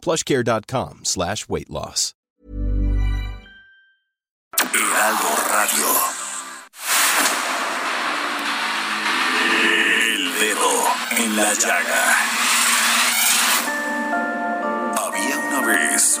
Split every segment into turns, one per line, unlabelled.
plushcare.com slash weight loss.
Heraldo Radio. El dedo en la llaga. Había una vez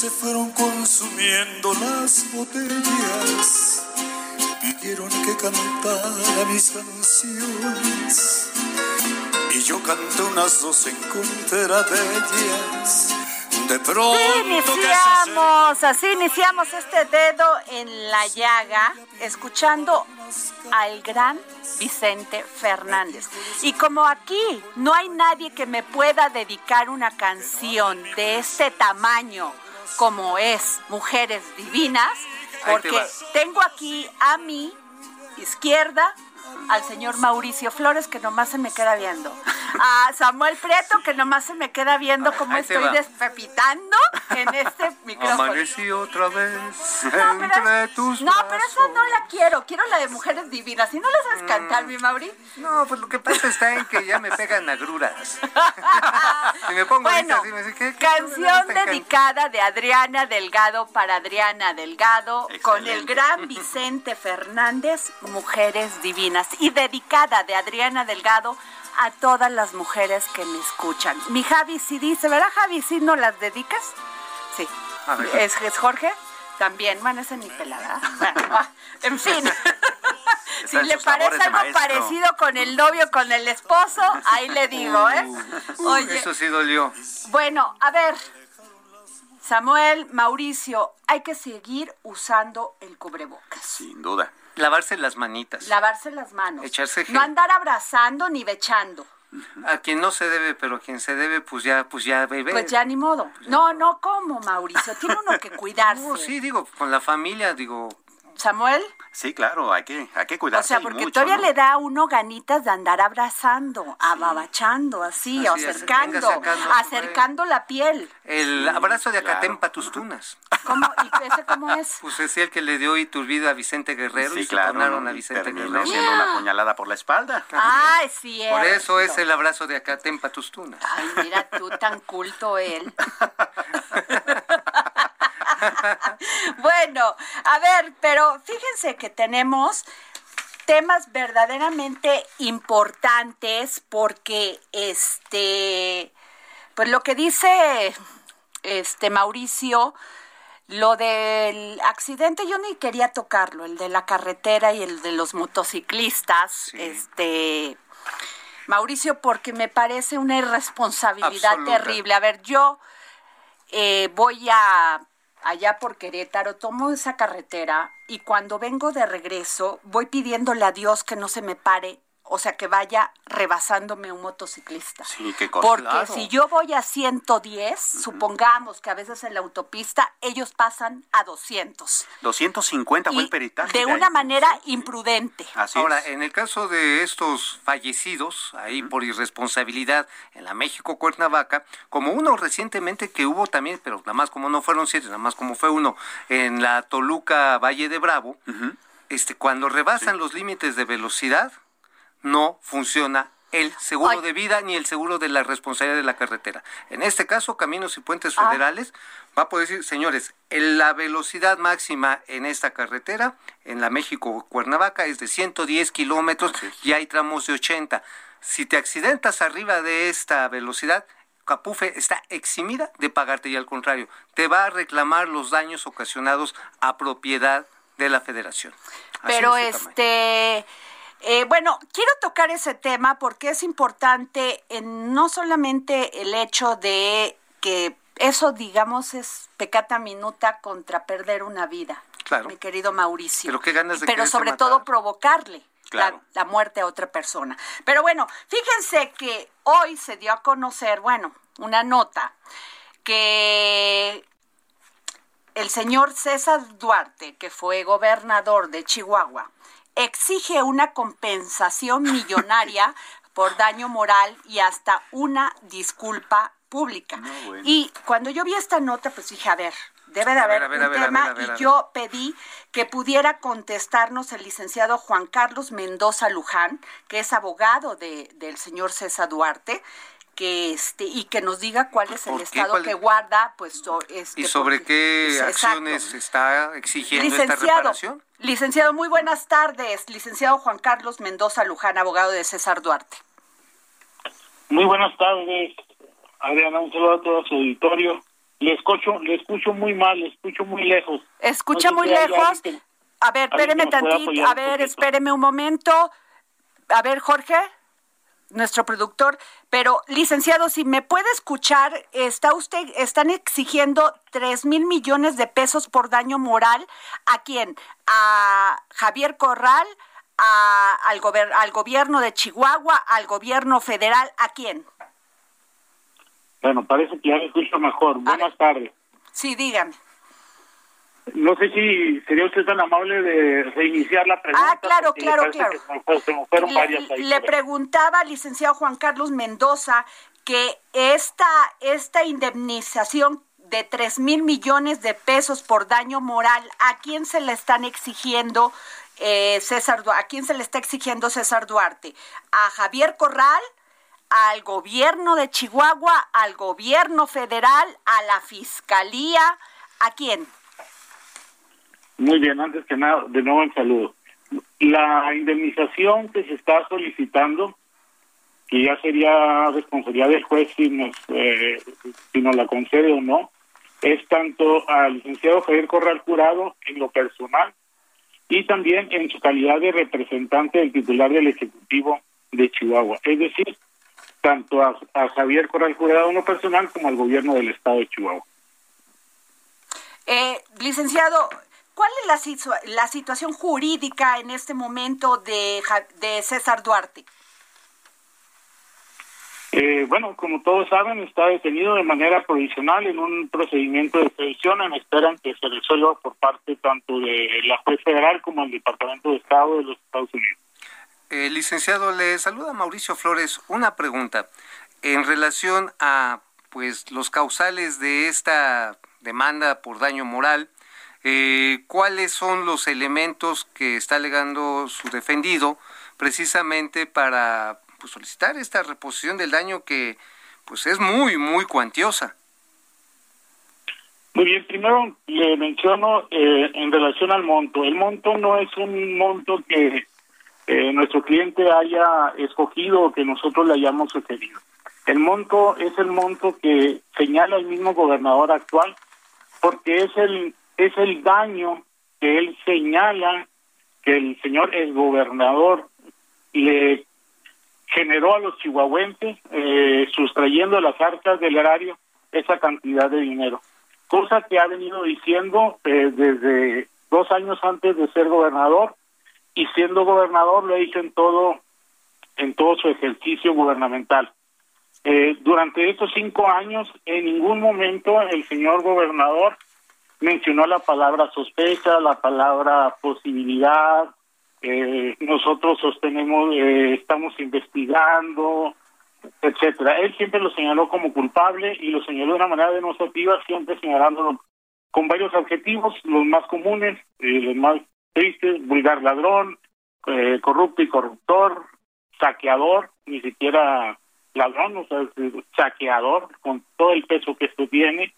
Se fueron consumiendo las botellas. Pidieron que cantara mis canciones. Y yo canté unas dos en contra de ellas. De pronto
Iniciamos, así iniciamos este dedo en la llaga, escuchando al gran Vicente Fernández. Y como aquí no hay nadie que me pueda dedicar una canción de este tamaño como es Mujeres Divinas, porque tengo aquí a mi izquierda al señor Mauricio Flores, que nomás se me queda viendo. A Samuel Prieto, que nomás se me queda viendo cómo estoy
va.
despepitando en este micrófono.
Amanecí otra vez
No, pero,
entre tus
no, pero esa no la quiero. Quiero la de Mujeres Divinas. Si no la sabes cantar, mi Mauri.
No, pues lo que pasa está en que ya me pegan agruras. y me pongo
Bueno,
así, me dice, ¿qué, qué
canción
can-
dedicada de Adriana Delgado para Adriana Delgado con el gran Vicente Fernández, Mujeres Divinas. Y dedicada de Adriana Delgado a todas las mujeres que me escuchan. Mi Javi sí dice, ¿verdad Javi? ¿Sí no las dedicas? Sí. ¿Es, es Jorge? También, bueno, ese ni pelada. En fin. si le parece algo
maestro.
parecido con el novio, con el esposo, ahí le digo, ¿eh? Oye,
Eso sí dolió.
bueno, a ver, Samuel, Mauricio, hay que seguir usando el cubrebocas.
Sin duda.
Lavarse las manitas.
Lavarse las manos.
Echarse gel.
No andar abrazando ni bechando.
A quien no se debe, pero a quien se debe, pues ya, pues ya bebé.
Pues ya ni modo. No, no, ¿cómo, Mauricio? Tiene uno que cuidarse.
No, sí, digo, con la familia, digo,
Samuel,
Sí, claro, hay que, hay que
o
cuidarse.
sea,
y
porque
mucho,
todavía
¿no?
le da a uno ganitas de andar abrazando, ababachando, así,
Así es,
acercando, acercando la piel.
el abrazo de Acatempa tus tunas.
¿Cómo? ¿Y ese cómo es?
Pues es el que le dio Iturbide a Vicente Guerrero y
Sí,
se
claro. ¿no?
a Vicente Guerrero.
siendo una puñalada por la espalda.
Ah, es cierto.
Por eso es el abrazo de Acatempa tus tunas.
Ay, mira tú, tan culto él. bueno, a ver, pero fíjense que tenemos temas verdaderamente importantes porque este pues lo que dice este Mauricio lo del accidente yo ni quería tocarlo, el de la carretera y el de los motociclistas, este Mauricio, porque me parece una irresponsabilidad
Absoluta.
terrible. A ver, yo eh, voy a allá por Querétaro, tomo esa carretera y cuando vengo de regreso voy pidiéndole a Dios que no se me pare, o sea, que vaya rebasándome un motociclista.
Sí, qué cosa.
Porque
Claro.
si yo voy a 110, supongamos que a veces en la autopista ellos pasan a 200.
250 fue el peritaje.
de
ahí.
una manera imprudente.
Así
Ahora,
es.
en el caso de estos fallecidos, ahí por irresponsabilidad en la México Cuernavaca, como uno recientemente que hubo también, pero nada más como no fueron siete, nada más como fue uno en la Toluca Valle de Bravo, este, cuando rebasan los límites de velocidad, no funciona el seguro
Ay.
de vida ni el seguro de la responsabilidad de la carretera. En este caso, Caminos y Puentes
Ah.
Federales va a poder decir, señores, en la velocidad máxima en esta carretera, en la México-Cuernavaca, es de 110 kilómetros y hay tramos de 80. Si te accidentas arriba de esta velocidad, Capufe está eximida de pagarte y al contrario, te va a reclamar los daños ocasionados a propiedad de la federación. Así
Pero
es el tamaño.
Eh, bueno, quiero tocar ese tema porque es importante en no solamente el hecho de que eso, digamos, es pecata minuta contra perder una vida.
Claro.
Mi querido Mauricio.
Pero qué ganas de
Pero sobre
matar.
todo provocarle.
Claro.
La, la muerte a otra persona. Pero bueno, fíjense que hoy se dio a conocer, bueno, una nota que el señor César Duarte, que fue gobernador de Chihuahua, exige una compensación millonaria por daño moral y hasta una disculpa pública. Y cuando yo vi esta nota, pues dije, a ver, debe de haber
ver,
un
ver,
tema
ver,
y yo pedí que pudiera contestarnos el licenciado Juan Carlos Mendoza Luján, que es abogado de, del señor César Duarte, que este y que nos diga cuál es el estado
¿Cuál-
que guarda, pues so- este,
¿Y sobre
porque-
qué
pues, exacto.
acciones está exigiendo esta
Licenciado,
reparación?
licenciado, muy buenas tardes. Licenciado Juan Carlos Mendoza Luján, abogado de César Duarte.
Muy buenas tardes, Adriana. Un saludo a todo su auditorio. Le escucho, le escucho muy mal, le escucho muy lejos.
Escucha
No sé
muy lejos. A ver, espéreme tantito. A ver, espéreme un momento. A ver, Jorge, nuestro productor. Pero, licenciado, si me puede escuchar, está usted, están exigiendo tres mil millones de pesos por daño moral. ¿A quién? A Javier Corral, a- al, gober- al gobierno de Chihuahua, al gobierno federal. ¿A quién?
Bueno, parece que ya me escucho mejor. Buenas tardes.
Sí, dígame.
No sé si sería usted tan amable de reiniciar la pregunta.
Ah, claro, claro, claro.
se me fueron varias
Le,
ahí
le preguntaba al licenciado Juan Carlos Mendoza que esta, esta indemnización de tres mil millones de pesos por daño moral, ¿a quién se le están exigiendo eh, César ¿A quién se le está exigiendo César Duarte? ¿A Javier Corral? ¿Al gobierno de Chihuahua? ¿Al gobierno federal? ¿A la fiscalía? ¿A quién?
Muy bien, antes que nada, de nuevo el saludo. La indemnización que se está solicitando, que ya sería responsabilidad del juez si nos, eh, si nos la concede o no, es tanto al licenciado Javier Corral Jurado en lo personal y también en su calidad de representante del titular del Ejecutivo de Chihuahua. Es decir, tanto a, Javier Corral Jurado en lo personal como al gobierno del Estado de Chihuahua.
Eh, licenciado, ¿cuál es la, situa- la situación jurídica en este momento de, César Duarte?
Eh, bueno, como todos saben, está detenido de manera provisional en un procedimiento de extradición en espera en que se resuelva por parte tanto de la juez federal como el Departamento de Estado de los Estados Unidos.
Eh, licenciado, le saluda Mauricio Flores. Una pregunta en relación a pues los causales de esta demanda por daño moral. Eh, ¿Cuáles son los elementos que está alegando su defendido precisamente para pues, solicitar esta reposición del daño que pues es muy muy cuantiosa?
Muy bien, primero le menciono eh, en relación al monto. El monto no es un monto que eh, nuestro cliente haya escogido o que nosotros le hayamos sugerido. El monto es el monto que señala el mismo gobernador actual porque es el es el daño que él señala que el señor exgobernador le generó a los chihuahuenses eh, sustrayendo las arcas del erario esa cantidad de dinero. Cosa que ha venido diciendo eh, desde dos años antes de ser gobernador y siendo gobernador lo ha dicho en todo en todo su ejercicio gubernamental. Eh, durante estos cinco años en ningún momento el señor gobernador mencionó la palabra sospecha la palabra posibilidad eh, nosotros sostenemos eh, estamos investigando etcétera. Él siempre lo señaló como culpable y lo señaló de una manera demostrativa, siempre señalándolo con varios objetivos, los más comunes, eh, los más triste, vulgar ladrón, eh, corrupto y corruptor, saqueador, ni siquiera ladrón, o sea, saqueador, con todo el peso que esto tiene,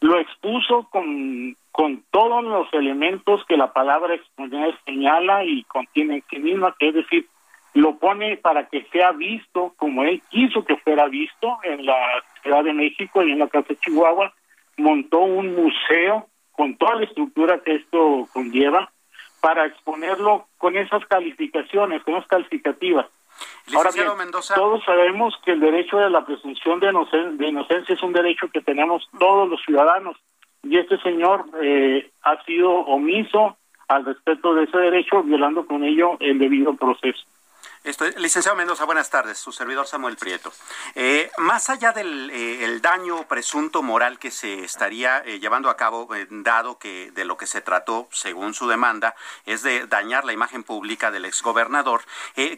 lo expuso con, con todos los elementos que la palabra señala y contiene en sí misma, que es decir, lo pone para que sea visto como él quiso que fuera visto en la Ciudad de México y en la Casa de Chihuahua, montó un museo con toda la estructura que esto conlleva para exponerlo con esas calificaciones, con esas calificativas. Ahora bien, todos sabemos que el derecho de la presunción de, inocencia es un derecho que tenemos todos los ciudadanos. Y este señor eh, ha sido omiso al respecto de ese derecho, violando con ello el debido proceso
licenciado Mendoza, buenas tardes. Su servidor Samuel Prieto. Eh, más allá del eh, daño presunto moral que se estaría eh, llevando a cabo, dado que de lo que se trató, según su demanda, es de dañar la imagen pública del exgobernador,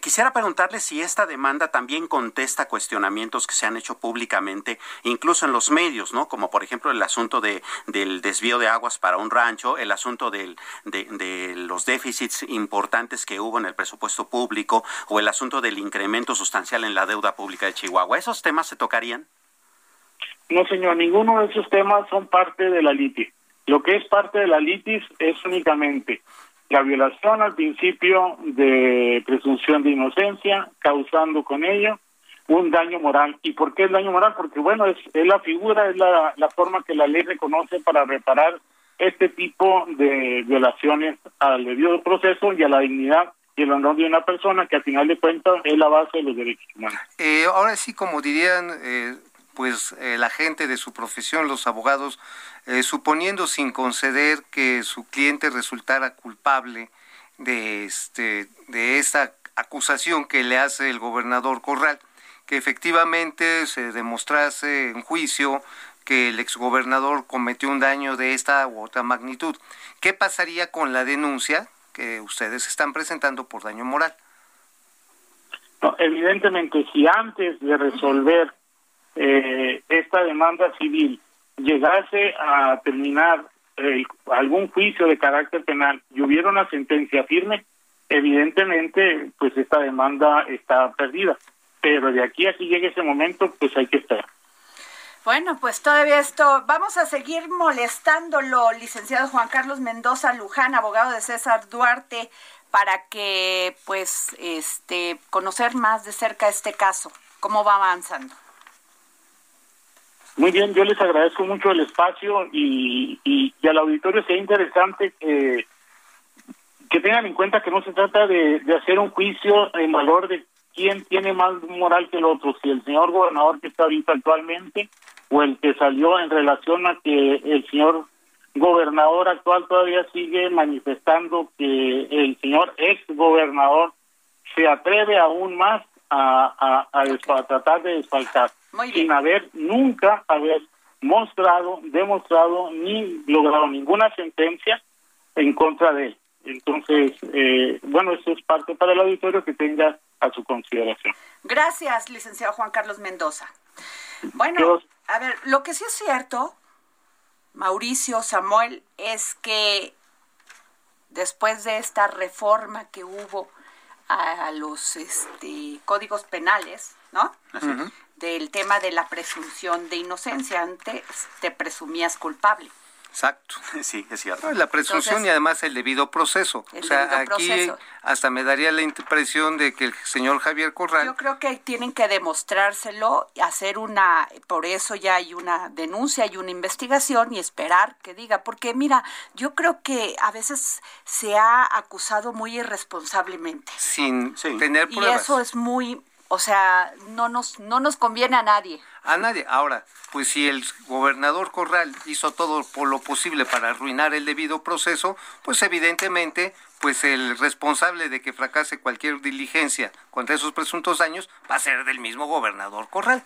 quisiera preguntarle si esta demanda también contesta cuestionamientos que se han hecho públicamente, incluso en los medios, ¿no? Como por ejemplo el asunto de, del desvío de aguas para un rancho, el asunto de, de los déficits importantes que hubo en el presupuesto público o el asunto del incremento sustancial en la deuda pública de Chihuahua. ¿Esos temas se tocarían?
No, señor, ninguno de esos temas son parte de la litis. Lo que es parte de la litis es únicamente la violación al principio de presunción de inocencia, causando con ello un daño moral. ¿Y por qué el daño moral? Porque, bueno, es, es la figura, es la, la forma que la ley reconoce para reparar este tipo de violaciones al debido proceso y a la dignidad y el honor de una persona que al final de cuentas es la base de los derechos humanos.
Eh, ahora sí, como dirían eh, pues eh, la gente de su profesión, los abogados, suponiendo sin conceder que su cliente resultara culpable de este de esta acusación que le hace el gobernador Corral, que efectivamente se demostrase en juicio que el exgobernador cometió un daño de esta u otra magnitud. ¿Qué pasaría con la denuncia que ustedes están presentando por daño moral.
evidentemente, si antes de resolver eh, esta demanda civil llegase a terminar eh, algún juicio de carácter penal y hubiera una sentencia firme, evidentemente, pues esta demanda está perdida. Pero de aquí a que llegue ese momento, pues hay que estar.
Bueno, pues todavía esto, vamos a seguir molestándolo, licenciado Juan Carlos Mendoza Luján, abogado de César Duarte, para que pues este conocer más de cerca este caso, cómo va avanzando.
Muy bien, yo les agradezco mucho el espacio y, y, al auditorio sea interesante que, que tengan en cuenta que no se trata de, de hacer un juicio en valor de quién tiene más moral que el otro, si el señor gobernador que está ahorita actualmente o el que salió en relación a que el señor gobernador actual todavía sigue manifestando que el señor ex gobernador se atreve aún más a, a, tratar de desfalcar sin haber nunca haber mostrado, demostrado ni logrado ninguna sentencia en contra de él. Entonces, eh, bueno, eso es parte para el auditorio que tenga a su consideración.
Gracias, licenciado Juan Carlos Mendoza. Bueno, a ver, lo que sí es cierto, Mauricio, Samuel, es que después de esta reforma que hubo a los este, códigos penales, ¿no? Del tema de la presunción de inocencia, antes te presumías culpable.
Exacto. Sí, es cierto. La presunción y además el debido proceso. O sea, aquí hasta me daría la impresión de que el señor Javier Corral.
Yo creo que tienen que demostrárselo, hacer una, por eso ya hay una denuncia y una investigación y esperar que diga, porque mira, yo creo que a veces se ha acusado muy irresponsablemente.
Sin tener pruebas.
Y eso es muy, o sea, no nos, no nos conviene a nadie.
A nadie. Ahora, pues si el gobernador Corral hizo todo por lo posible para arruinar el debido proceso, pues evidentemente, pues el responsable de que fracase cualquier diligencia contra esos presuntos daños va a ser del mismo gobernador Corral.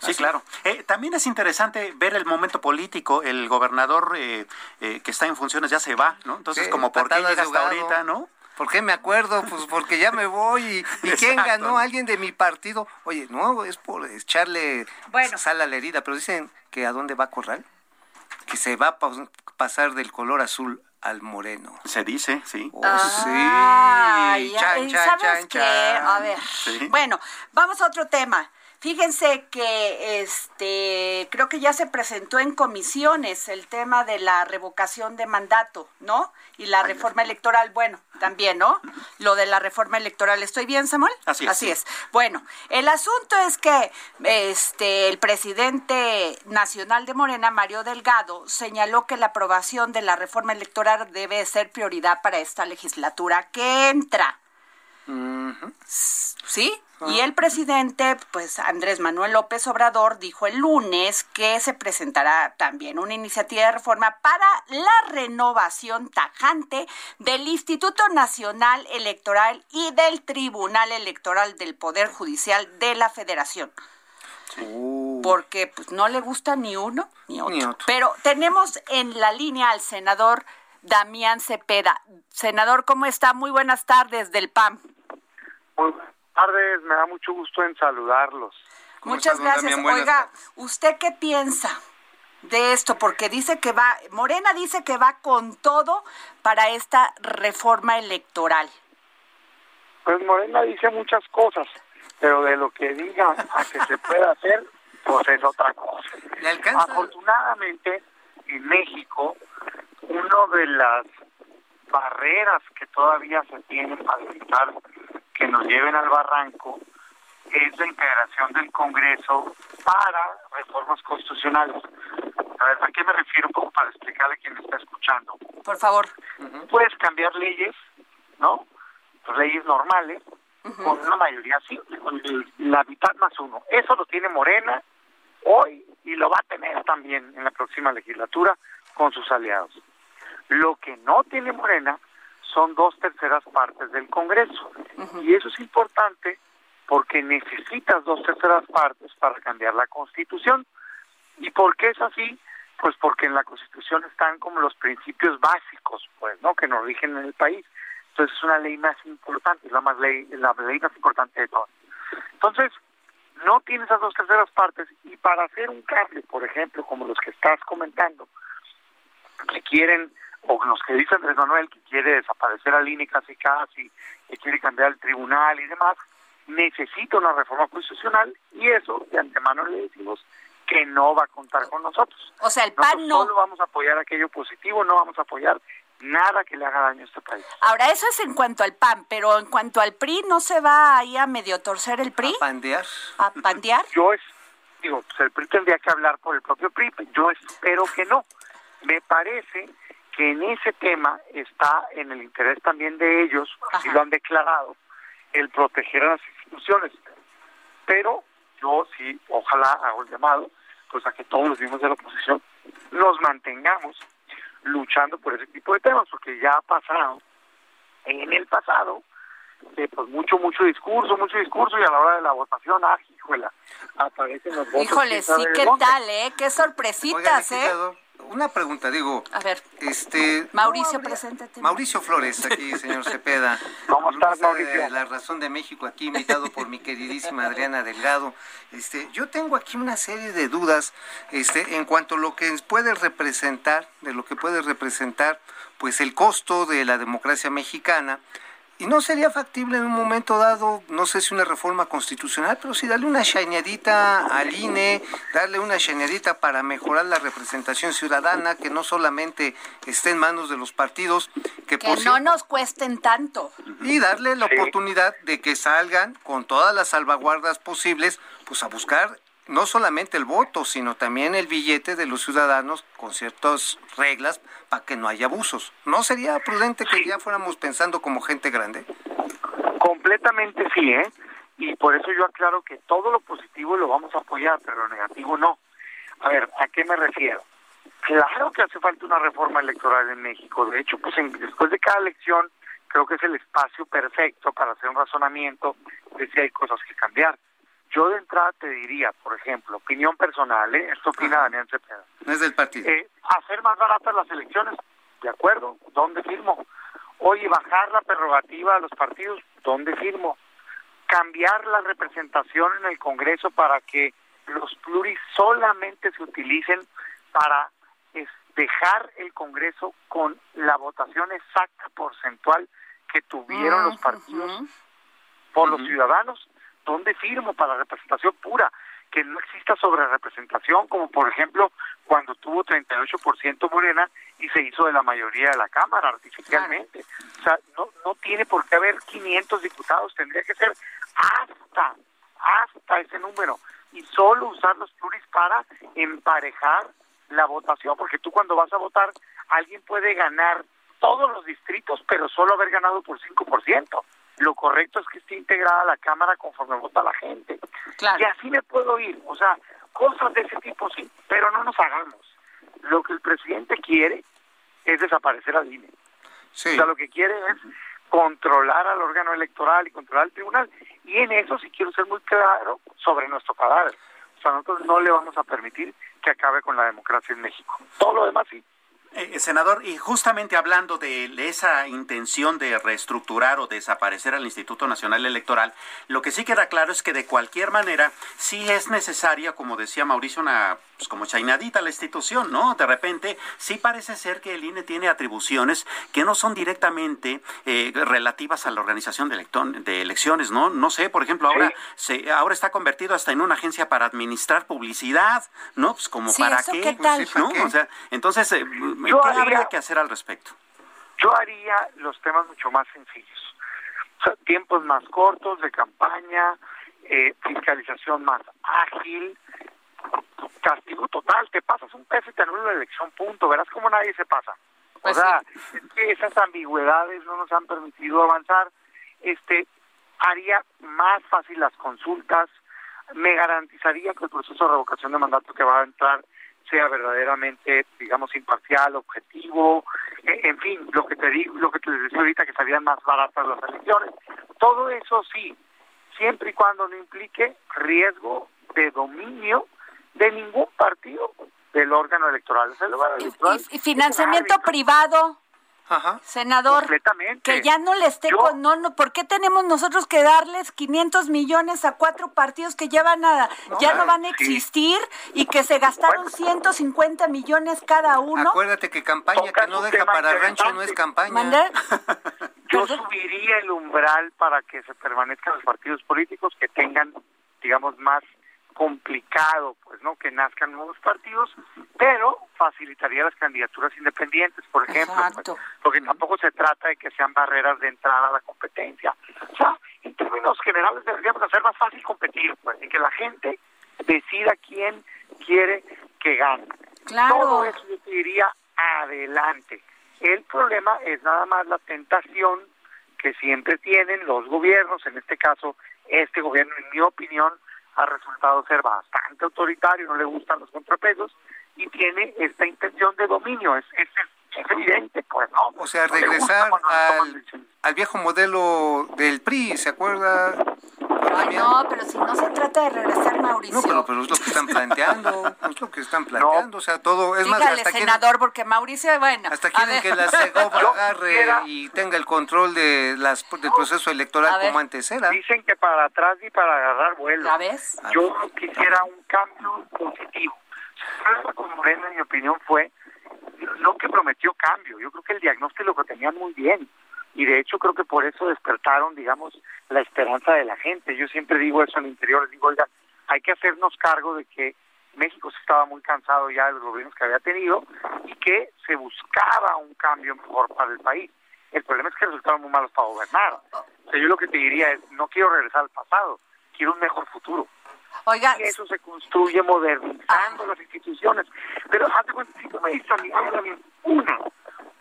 Sí, claro. Eh, también es interesante ver el momento político. El gobernador eh, eh, que está en funciones ya se va, ¿no? Entonces, como por qué llega hasta ahorita, ¿no?
¿Por qué me acuerdo? Pues porque ya me voy. ¿Y, quién ganó? ¿Alguien de mi partido? Oye, no, es por echarle sal a la herida. Pero dicen que a dónde va Corral. Que se va a pasar del color azul al moreno.
Se dice, sí.
Oh,
Ay,
sí. Chan, chan,
¿Sabes
chan,
qué?
chan.
A ver.
Sí.
Bueno, vamos a otro tema. Fíjense que este creo que ya se presentó en comisiones el tema de la revocación de mandato, ¿no? Y la reforma electoral, bueno, también, ¿no? Lo de la reforma electoral, ¿estoy bien, Samuel?
Así es.
Así es. Bueno, el asunto es que este el presidente nacional de Morena, Mario Delgado, señaló que la aprobación de la reforma electoral debe ser prioridad para esta legislatura que entra. ¿Sí? Y el presidente, pues Andrés Manuel López Obrador, dijo el lunes que se presentará también una iniciativa de reforma para la renovación tajante del Instituto Nacional Electoral y del Tribunal Electoral del Poder Judicial de la Federación. Porque pues, no le gusta ni uno ni otro.
Ni otro.
Pero tenemos en la línea al senador Damián Cepeda. Senador, ¿cómo está? Muy buenas tardes del PAM.
Muy buenas tardes, me da mucho gusto en saludarlos.
¿Cómo
Muchas gracias. Oiga. ¿usted qué piensa de esto? Porque dice que va, Morena dice que va con todo para esta reforma electoral.
Pues Morena dice muchas cosas, pero de lo que diga a que se pueda hacer, pues es otra cosa.
¿Le alcanza?
Afortunadamente, en México, una de las barreras que todavía se tienen para evitar que nos lleven al barranco es la integración del Congreso para reformas constitucionales. A ver, ¿a qué me refiero un poco para explicarle a quien está escuchando?
Por favor.
puedes cambiar leyes, ¿no? Leyes normales, con una mayoría simple, con la mitad más uno. Eso lo tiene Morena hoy y lo va a tener también en la próxima legislatura con sus aliados. Lo que no tiene Morena son dos terceras partes del Congreso. Y eso es importante porque necesitas dos terceras partes para cambiar la Constitución. ¿Y por qué es así? Pues porque en la Constitución están como los principios básicos, pues, ¿no? Que nos rigen en el país. Entonces es una ley más importante, es la más ley, la ley más importante de todas. Entonces, no tiene esas dos terceras partes y para hacer un cambio, por ejemplo, como los que estás comentando, que quieren, o los que dice Andrés Manuel que quiere desaparecer al INE casi casi, que quiere cambiar el tribunal y demás, necesita una reforma constitucional y eso de antemano le decimos que no va a contar con nosotros.
O sea, el
Nosotros
PAN no.
solo vamos a apoyar aquello positivo, no vamos a apoyar nada que le haga daño a este país.
Ahora, eso es en cuanto al PAN, pero en cuanto al PRI, ¿no se va ahí a medio torcer el PRI?
Pandear.
¿A pandear?
Yo es, digo, pues el PRI tendría que hablar por el propio PRI, yo espero que no. Me parece que en ese tema está en el interés también de ellos, así lo han declarado, el proteger a las instituciones. Pero yo sí, ojalá hago el llamado, pues a que todos los miembros de la oposición nos mantengamos luchando por ese tipo de temas, porque ya ha pasado, en el pasado, eh, pues mucho, mucho discurso, mucho discurso, y a la hora de la votación, ah, híjola, aparecen los votos.
Híjole, sí,
de
qué tal, ¿eh? Qué sorpresitas, ¿eh?
Una pregunta, digo,
A ver,
este...
Mauricio,
no
preséntate.
Mauricio Flores, aquí, señor Cepeda.
¿Cómo estás, Mauricio?
La Razón de México, aquí invitado por mi queridísima Adriana Delgado. Este, yo tengo aquí una serie de dudas este, en cuanto a lo que puede representar, de lo que puede representar, pues el costo de la democracia mexicana. Y no sería factible en un momento dado, no sé si una reforma constitucional, pero sí darle una chañadita al INE, darle una chañadita para mejorar la representación ciudadana, que no solamente esté en manos de los partidos, que,
Que
por
no nos cuesten tanto.
y darle la
Sí.
oportunidad de que salgan con todas las salvaguardas posibles, pues a buscar no solamente el voto, sino también el billete de los ciudadanos con ciertas reglas para que no haya abusos. ¿No sería prudente que ya fuéramos pensando como gente grande?
Completamente sí, ¿eh? Y por eso yo aclaro que todo lo positivo lo vamos a apoyar, pero lo negativo no. A ver, ¿a qué me refiero? Claro que hace falta una reforma electoral en México. De hecho, pues en- después de cada elección, creo que es el espacio perfecto para hacer un razonamiento de si hay cosas que cambiar. Yo de entrada te diría, por ejemplo, opinión personal, ¿eh? Esto opina Daniel Cepeda.
No es del partido.
Eh, hacer más baratas las elecciones, de acuerdo, ¿dónde firmo? Oye, bajar la prerrogativa a los partidos, ¿dónde firmo? Cambiar la representación en el Congreso para que los pluris solamente se utilicen para dejar el Congreso con la votación exacta porcentual que tuvieron los partidos por los ciudadanos. ¿Dónde firmo para representación pura? Que no exista sobre representación, como por ejemplo cuando tuvo 38% Morena y se hizo de la mayoría de la Cámara artificialmente. O sea, no, no tiene por qué haber 500 diputados, tendría que ser hasta, hasta ese número. Y solo usar los pluris para emparejar la votación, porque tú cuando vas a votar, alguien puede ganar todos los distritos, pero solo haber ganado por 5%. Lo correcto es que esté integrada la Cámara conforme vota la gente. Y así me puedo ir. O sea, cosas de ese tipo sí, pero no nos hagamos. Lo que el presidente quiere es desaparecer al INE. O sea, lo que quiere es controlar al órgano electoral y controlar al tribunal. Y en eso sí quiero ser muy claro sobre nuestro cadáver. O sea, nosotros no le vamos a permitir que acabe con la democracia en México. Todo lo demás sí.
Eh, eh, senador, y justamente hablando de, esa intención de reestructurar o desaparecer al Instituto Nacional Electoral, lo que sí queda claro es que de cualquier manera sí es necesaria, como decía Mauricio, una pues como chainadita la institución, ¿no? De repente sí parece ser que el INE tiene atribuciones que no son directamente eh, relativas a la organización de, de, elecciones, ¿no? No sé, por ejemplo, ahora se ahora está convertido hasta en una agencia para administrar publicidad, ¿no? Pues como para qué,
qué tal?
¿no? O sea, entonces ¿Qué habría que hacer al respecto?
Yo haría los temas mucho más sencillos. O sea, tiempos más cortos de campaña, eh, fiscalización más ágil, castigo total, te pasas un peso y te la elección, punto. Verás cómo nadie se pasa. o pues sea, es que esas ambigüedades no nos han permitido avanzar. Este haría más fácil las consultas, me garantizaría que el proceso de revocación de mandato que va a entrar sea verdaderamente, digamos, imparcial, objetivo, e, en fin, lo que te digo, lo que te decía ahorita que salían más baratas las elecciones. Todo eso sí, siempre y cuando no implique riesgo de dominio de ningún partido del órgano electoral.
y financiamiento privado Senador, que ya no le esté con, no, no, ¿por qué tenemos nosotros que darles 500 millones a cuatro partidos que llevan a, ya no van a existir y que se gastaron 150 millones cada uno?
Acuérdate que campaña que no deja para rancho no es campaña.
Yo subiría el umbral para que se permanezcan los partidos políticos que tengan, digamos, más complicado, pues, ¿no? Que nazcan nuevos partidos, pero facilitaría las candidaturas independientes, por ejemplo, pues, porque tampoco se trata de que sean barreras de entrada a la competencia. O sea, en términos generales deberíamos hacer más fácil competir, pues, y que la gente decida quién quiere que gane.
Claro.
Todo eso yo te diría adelante. El problema es nada más la tentación que siempre tienen los gobiernos, en este caso este gobierno, en mi opinión, ha resultado ser bastante autoritario, no le gustan los contrapesos y tiene esta intención de dominio. Es, es, es evidente, pues, ¿no?
O sea, regresar al, al, viejo modelo del PRI, ¿se acuerda?
No, pero si no se trata de regresar, Mauricio.
No, pero, es lo que están planteando, es lo que están planteando, o sea, todo, es más, hasta
senador, porque Mauricio, bueno.
Hasta quieren que la CEGOV agarre y tenga el control de las del proceso electoral como antes era.
Dicen que para atrás y para agarrar vuelo.
¿La ves?
Yo quisiera un cambio positivo. Con Moreno, en mi opinión, fue no que prometió cambio, yo creo que el diagnóstico lo tenían muy bien y de hecho creo que por eso despertaron, digamos, la esperanza de la gente. Yo siempre digo eso en el interior, digo, oiga, hay que hacernos cargo de que México se estaba muy cansado ya de los gobiernos que había tenido y que se buscaba un cambio mejor para el país. El problema es que resultaron muy malos para gobernar. O sea, yo lo que te diría es, no quiero regresar al pasado, quiero un mejor futuro.
Oiga,
y eso se construye modernizando las instituciones. Pero hazte cuenta, si tú me dices a mí, una,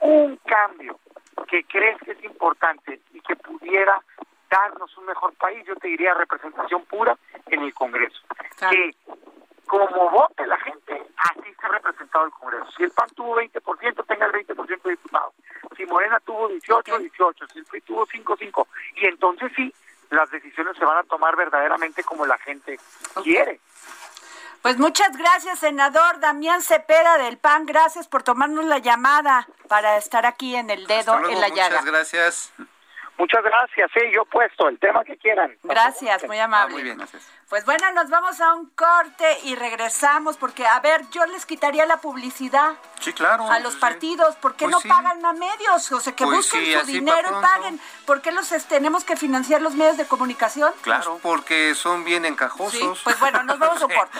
un cambio que crees que es importante y que pudiera darnos un mejor país, yo te diría representación pura en el Congreso. Que como vote la gente, así está representado el Congreso. Si el PAN tuvo 20%, tenga el 20% de diputados. Si Morena tuvo 18, 18. Si el PRI tuvo 5, 5. Y entonces sí, las decisiones se van a tomar verdaderamente como la gente quiere.
Pues muchas gracias, senador Damián Cepeda del PAN. Gracias por tomarnos la llamada para estar aquí en el dedo en la llaga.
Muchas gracias.
Muchas gracias, sí, yo puesto el tema que quieran.
Gracias, muy amable.
Muy bien, gracias.
Pues bueno, nos vamos a un corte y regresamos porque, a ver, yo les quitaría la publicidad
Sí, claro.
a los
sí.
partidos. ¿Por qué
Pues
no
sí.
pagan a medios? O sea, que
Pues
busquen
sí,
su dinero y paguen. ¿Por qué los es- tenemos que financiar los medios de comunicación?
Claro, porque son bien encajosos.
Sí, pues bueno, nos vamos a un corte.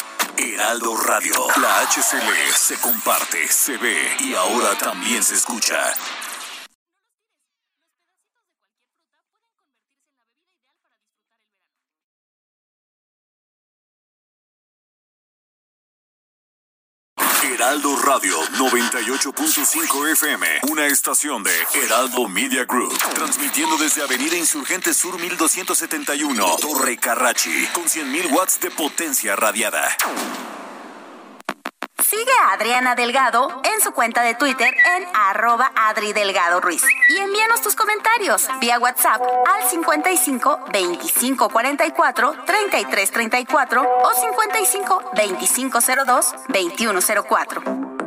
Heraldo Radio. La HCL se comparte, se ve y ahora también se escucha. Heraldo Radio 98.5 FM, una estación de Heraldo Media Group, transmitiendo desde Avenida Insurgente Sur 1271, Torre Carrachi, con 100.000 watts de potencia radiada.
Sigue a Adriana Delgado en su cuenta de Twitter en arroba Adri Delgado Ruiz. Y envíanos tus comentarios vía WhatsApp al 55 25 44 33 34 o 55 25 02 21 04.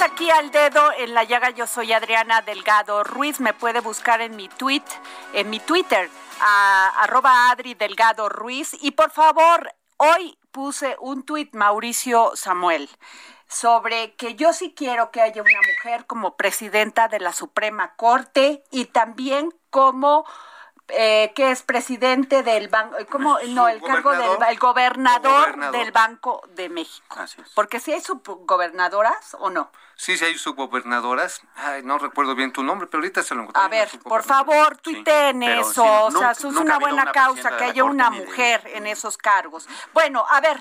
Aquí al dedo en la llaga. Yo soy Adriana Delgado Ruiz. Me puede buscar en mi tweet, en mi Twitter, arroba Adri Delgado Ruiz. Y por favor, hoy puse un tweet, Mauricio Samuel, sobre que yo sí quiero que haya una mujer como presidenta de la Suprema Corte y también como eh, que es presidente del banco, ¿cómo? No, el cargo del
Gobernador.
el gobernador,
Gobernador.
del Banco de México.
Así es.
Porque si hay subgobernadoras o no.
Sí, sí hay subgobernadoras. Ay, no recuerdo bien tu nombre, pero ahorita se lo encontré.
A ver, por favor, tuiteen eso.
sí,
o sea, es una buena
una
causa que haya una
de-
mujer en esos cargos. Bueno, a ver,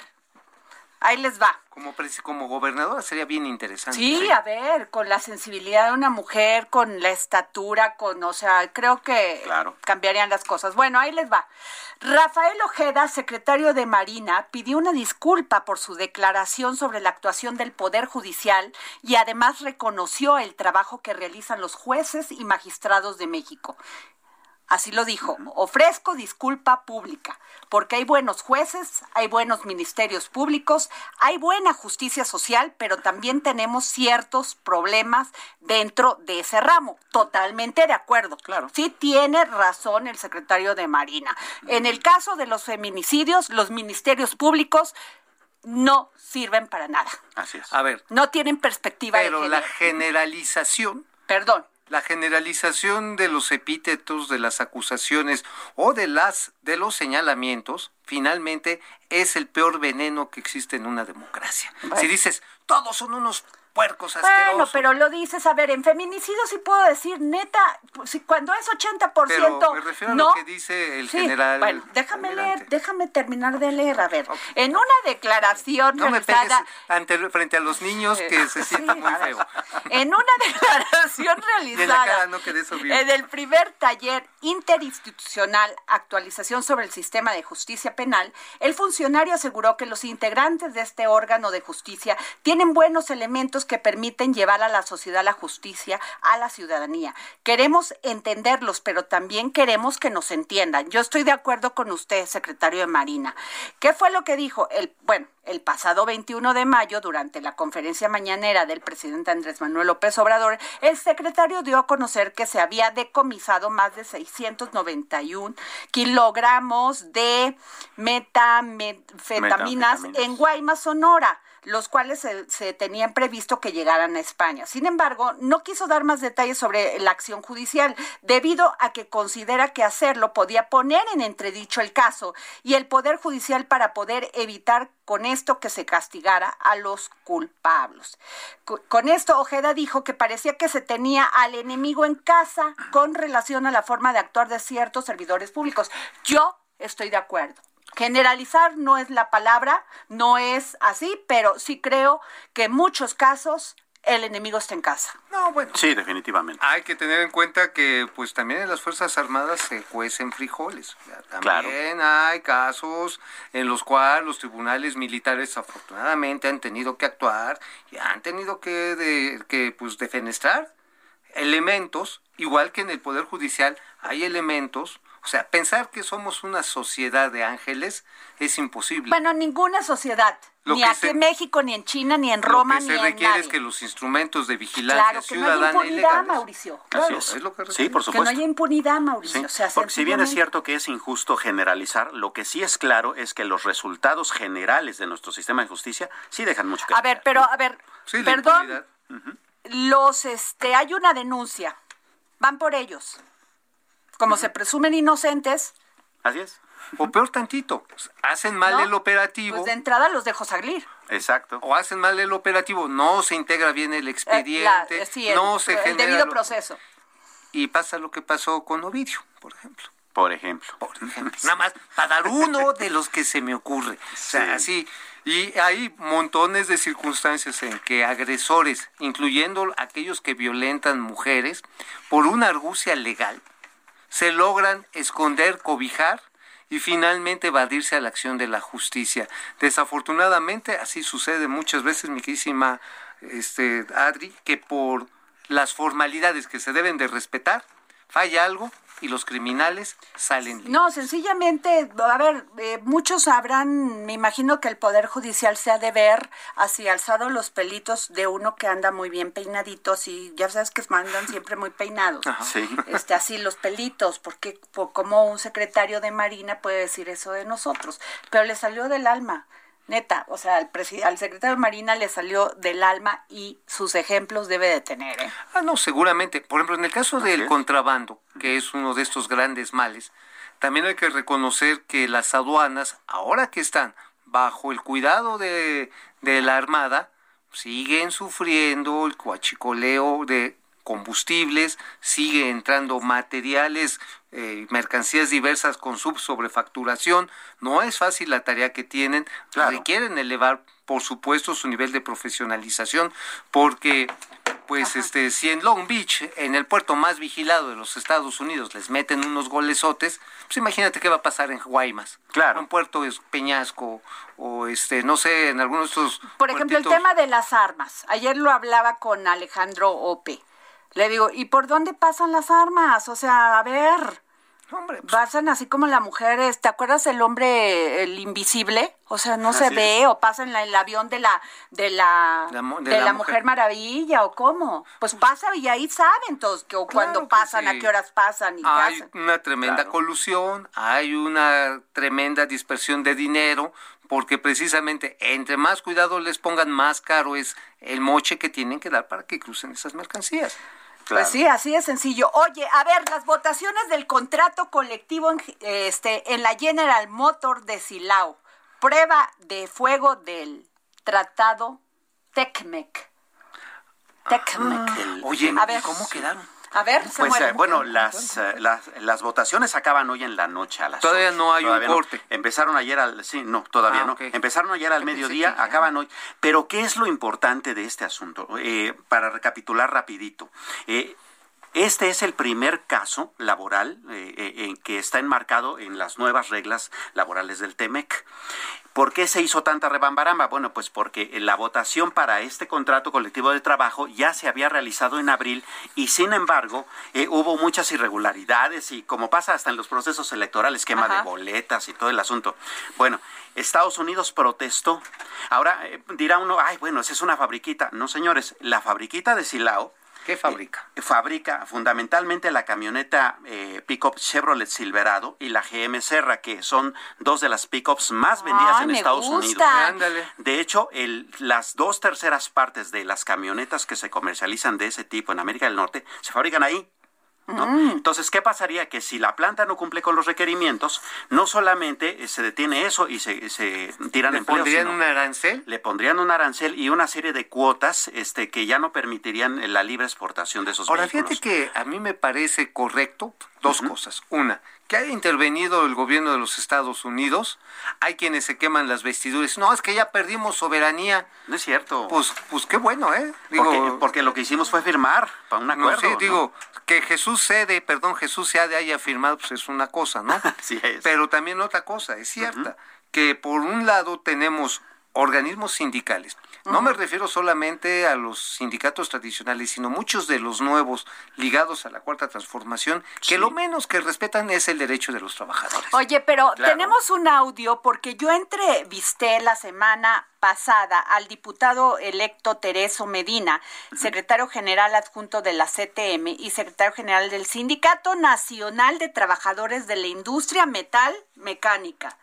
ahí les va.
Como, como gobernadora sería bien interesante.
Sí, a ver, con la sensibilidad de una mujer, con la estatura, con, o sea, creo que
Claro.
cambiarían las cosas. Bueno, ahí les va. Rafael Ojeda, secretario de Marina, pidió una disculpa por su declaración sobre la actuación del Poder Judicial y además reconoció el trabajo que realizan los jueces y magistrados de México. Así lo dijo, ofrezco disculpa pública, porque hay buenos jueces, hay buenos ministerios públicos, hay buena justicia social, pero también tenemos ciertos problemas dentro de ese ramo. Totalmente de acuerdo.
Claro.
Sí tiene razón el secretario de Marina. En el caso de los feminicidios, los ministerios públicos no sirven para nada.
Así es.
A ver,
No tienen perspectiva
pero
de
la generalización
Perdón.
La generalización de los epítetos, de las acusaciones o de las de los señalamientos, finalmente es el peor veneno que existe en una democracia. Si dices todos son unos puercos asquerosos,
Bueno, pero lo dices, a ver, en feminicidio sí puedo decir, neta, si cuando es 80%,
Pero me refiero a
no.
lo que dice el
Sí,
general.
Bueno, déjame leer, déjame terminar de leer, a ver. En una declaración
no me pegues
realizada...
ante, frente a los niños que se sientan
Sí,
muy
a
feo.
En una declaración
en
realizada
no
en el primer taller interinstitucional Actualización sobre el Sistema de Justicia Penal, el funcionario aseguró que los integrantes de este órgano de justicia tienen buenos elementos que permiten llevar a la sociedad la justicia a la ciudadanía. Queremos entenderlos, pero también queremos que nos entiendan. Yo estoy de acuerdo con usted, secretario de Marina. ¿Qué fue lo que dijo? El, bueno, el pasado 21 de mayo, durante la conferencia mañanera del presidente Andrés Manuel López Obrador, el secretario dio a conocer que se había decomisado más de 691 kilogramos de
Metanfetaminas.
en Guaymas, Sonora los cuales se, tenían previsto que llegaran a España. Sin embargo, no quiso dar más detalles sobre la acción judicial, debido a que considera que hacerlo podía poner en entredicho el caso y el Poder Judicial para poder evitar con esto que se castigara a los culpables. Con esto, Ojeda dijo que parecía que se tenía al enemigo en casa con relación a la forma de actuar de ciertos servidores públicos. Yo estoy de acuerdo. Generalizar no es la palabra, no es así, pero sí creo que en muchos casos el enemigo está en casa.
No, bueno. Sí, definitivamente.
Hay que tener en cuenta que pues también en las Fuerzas Armadas se cuecen frijoles. También hay casos en los cuales los tribunales militares afortunadamente han tenido que actuar y han tenido que, de, que pues defenestrar elementos, igual que en el Poder Judicial hay elementos o sea, pensar que somos una sociedad de ángeles es imposible.
Bueno, ninguna sociedad. ni aquí en México, ni en China, ni en Roma,
lo
que
se requiere es que los instrumentos de vigilancia
claro, que
ciudadana
no haya impunidad, Mauricio.
Claro, es. lo que
sí, por supuesto.
Que no haya impunidad, Mauricio. O sea,
Porque si bien es cierto que es injusto generalizar, lo que sí es claro es que los resultados generales de nuestro sistema de justicia sí dejan mucho que
A ver, pero a ver, perdón. Los este hay una denuncia. Van por ellos como se presumen inocentes.
Así es.
O peor tantito, hacen mal el operativo.
Pues de entrada los dejo salir.
Exacto.
O hacen mal el operativo, no se integra bien el expediente, eh, no se
el debido proceso.
Y pasa lo que pasó con Ovidio, por ejemplo.
Por ejemplo.
Por ejemplo. Nada más para dar uno de los que se me ocurre. O sea, así. Y hay montones de circunstancias en que agresores, incluyendo aquellos que violentan mujeres, por una argucia legal, se logran esconder, cobijar y finalmente evadirse a la acción de la justicia. Desafortunadamente, así sucede muchas veces, mi querísima este, Adri, que por las formalidades que se deben de respetar, falla algo y los criminales salen.
No, sencillamente, a ver, eh, muchos sabrán, me imagino que el Poder Judicial se ha de ver así alzado los pelitos de uno que anda muy bien peinaditos y ya sabes que mandan siempre muy peinados.
Sí.
Este, así los pelitos, porque como un secretario de Marina puede decir eso de nosotros, pero le salió del alma neta, o sea, al, al secretario de Marina le salió del alma y sus ejemplos debe de tener. ¿eh?
Ah, no, seguramente. Por ejemplo, en el caso del contrabando, que es uno de estos grandes males, también hay que reconocer que las aduanas, ahora que están bajo el cuidado de, de la Armada, siguen sufriendo el coachicoleo de combustibles, sigue entrando materiales, eh, mercancías diversas con subsobrefacturación. No es fácil la tarea que tienen. Requieren elevar, por supuesto, su nivel de profesionalización, porque pues este si en Long Beach, en el puerto más vigilado de los Estados Unidos, les meten unos golesotes, pues imagínate qué va a pasar en Guaymas.
Claro.
Un puerto es Peñasco o este no sé, en algunos de estos
Por ejemplo, el tema de las armas. Ayer lo hablaba con Alejandro Ope. Le digo, ¿y por dónde pasan las armas? O sea, a ver. Hombre, pues pasan así como la mujer, ¿te acuerdas el hombre el invisible? O sea, no se ve o pasan en el avión de la de la, de, la, mujer. maravilla o cómo. Pues pasa y ahí saben todos que o cuando pasan, a qué horas pasan y
Hay una tremenda colusión, hay una tremenda dispersión de dinero porque precisamente entre más cuidado les pongan más caro es el moche que tienen que dar para que crucen esas mercancías.
Pues sí, así de sencillo. Oye, a ver, las votaciones del contrato colectivo en, este, en la General Motor de Silao. Prueba de fuego del tratado TECMEC. TECMEC.
Ah, oye, a ver, ¿cómo quedaron?
A ver,
pues eh, bueno, las, eh, las, las votaciones acaban hoy en la noche a las
Todavía no hay un corte.
Empezaron ayer al sí, no, todavía ah, no. Empezaron ayer al mediodía, acaban hoy. Pero ¿qué es lo importante de este asunto? Eh, para recapitular rapidito. Este es el primer caso laboral en que está enmarcado en las nuevas reglas laborales del TEMEC. ¿Por qué se hizo tanta rebambaramba? Bueno, pues porque la votación para este contrato colectivo de trabajo ya se había realizado en abril y sin embargo eh, hubo muchas irregularidades y como pasa hasta en los procesos electorales, quema de boletas y todo el asunto. Bueno, Estados Unidos protestó. Ahora eh, dirá uno, ay, bueno, esa es una fabriquita. No, señores, la fabriquita de Silao
¿Qué fabrica?
Eh, fabrica fundamentalmente la camioneta eh, pickup Chevrolet Silverado y la GM Serra, que son dos de las pickups más vendidas
Ay,
en
me
Estados
gusta.
Unidos.
Ándale.
De hecho, el- las dos terceras partes de las camionetas que se comercializan de ese tipo en América del Norte se fabrican ahí. ¿No?
Mm.
Entonces, ¿qué pasaría? Que si la planta no cumple con los requerimientos, no solamente eh, se detiene eso y se, se tiran
¿Le
empleos,
pondrían
sino
un arancel?
le pondrían un arancel y una serie de cuotas este, que ya no permitirían eh, la libre exportación de esos
Ahora,
vehículos.
fíjate que a mí me parece correcto dos cosas. Una, que haya intervenido el gobierno de los Estados Unidos. Hay quienes se queman las vestiduras. No, es que ya perdimos soberanía.
No es cierto.
Pues, pues qué bueno, ¿eh?
porque, porque lo que hicimos fue firmar para un
no,
acuerdo.
sí,
¿no?
digo, que Jesús cede, perdón, Jesús se haya firmado, pues es una cosa, ¿no?
Así es.
Pero también otra cosa, es cierta, que por un lado tenemos organismos sindicales. No me refiero solamente a los sindicatos tradicionales, sino muchos de los nuevos ligados a la cuarta transformación, que lo menos que respetan es el derecho de los trabajadores.
Oye, pero
Claro.
tenemos un audio porque yo entrevisté la semana pasada al diputado electo Tereso Medina, secretario general adjunto de la CTM y secretario general del Sindicato Nacional de Trabajadores de la Industria Metal Mecánica.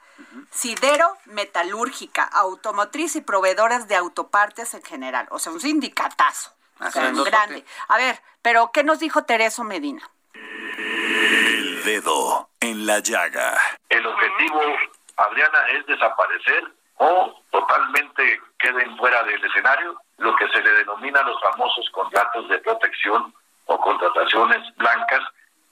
Sidero, metalúrgica, automotriz y proveedoras de autopartes en general. O sea, un sindicatazo. O sea, un grande. A ver, pero ¿qué nos dijo Tereso Medina?
El dedo en la llaga.
El objetivo, Adriana, es desaparecer o totalmente queden fuera del escenario lo que se le denomina los famosos contratos de protección o contrataciones blancas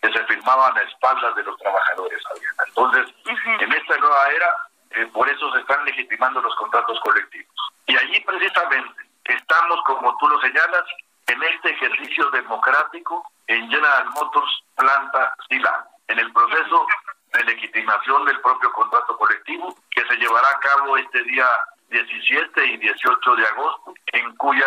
que se firmaban a espaldas de los trabajadores, Adriana. Entonces, en esta nueva era, eh, por eso se están legitimando los contratos colectivos. Y allí precisamente estamos, como tú lo señalas, en este ejercicio democrático en General Motors Planta Sila, en el proceso de legitimación del propio contrato colectivo que se llevará a cabo este día 17 y 18 de agosto, en cuya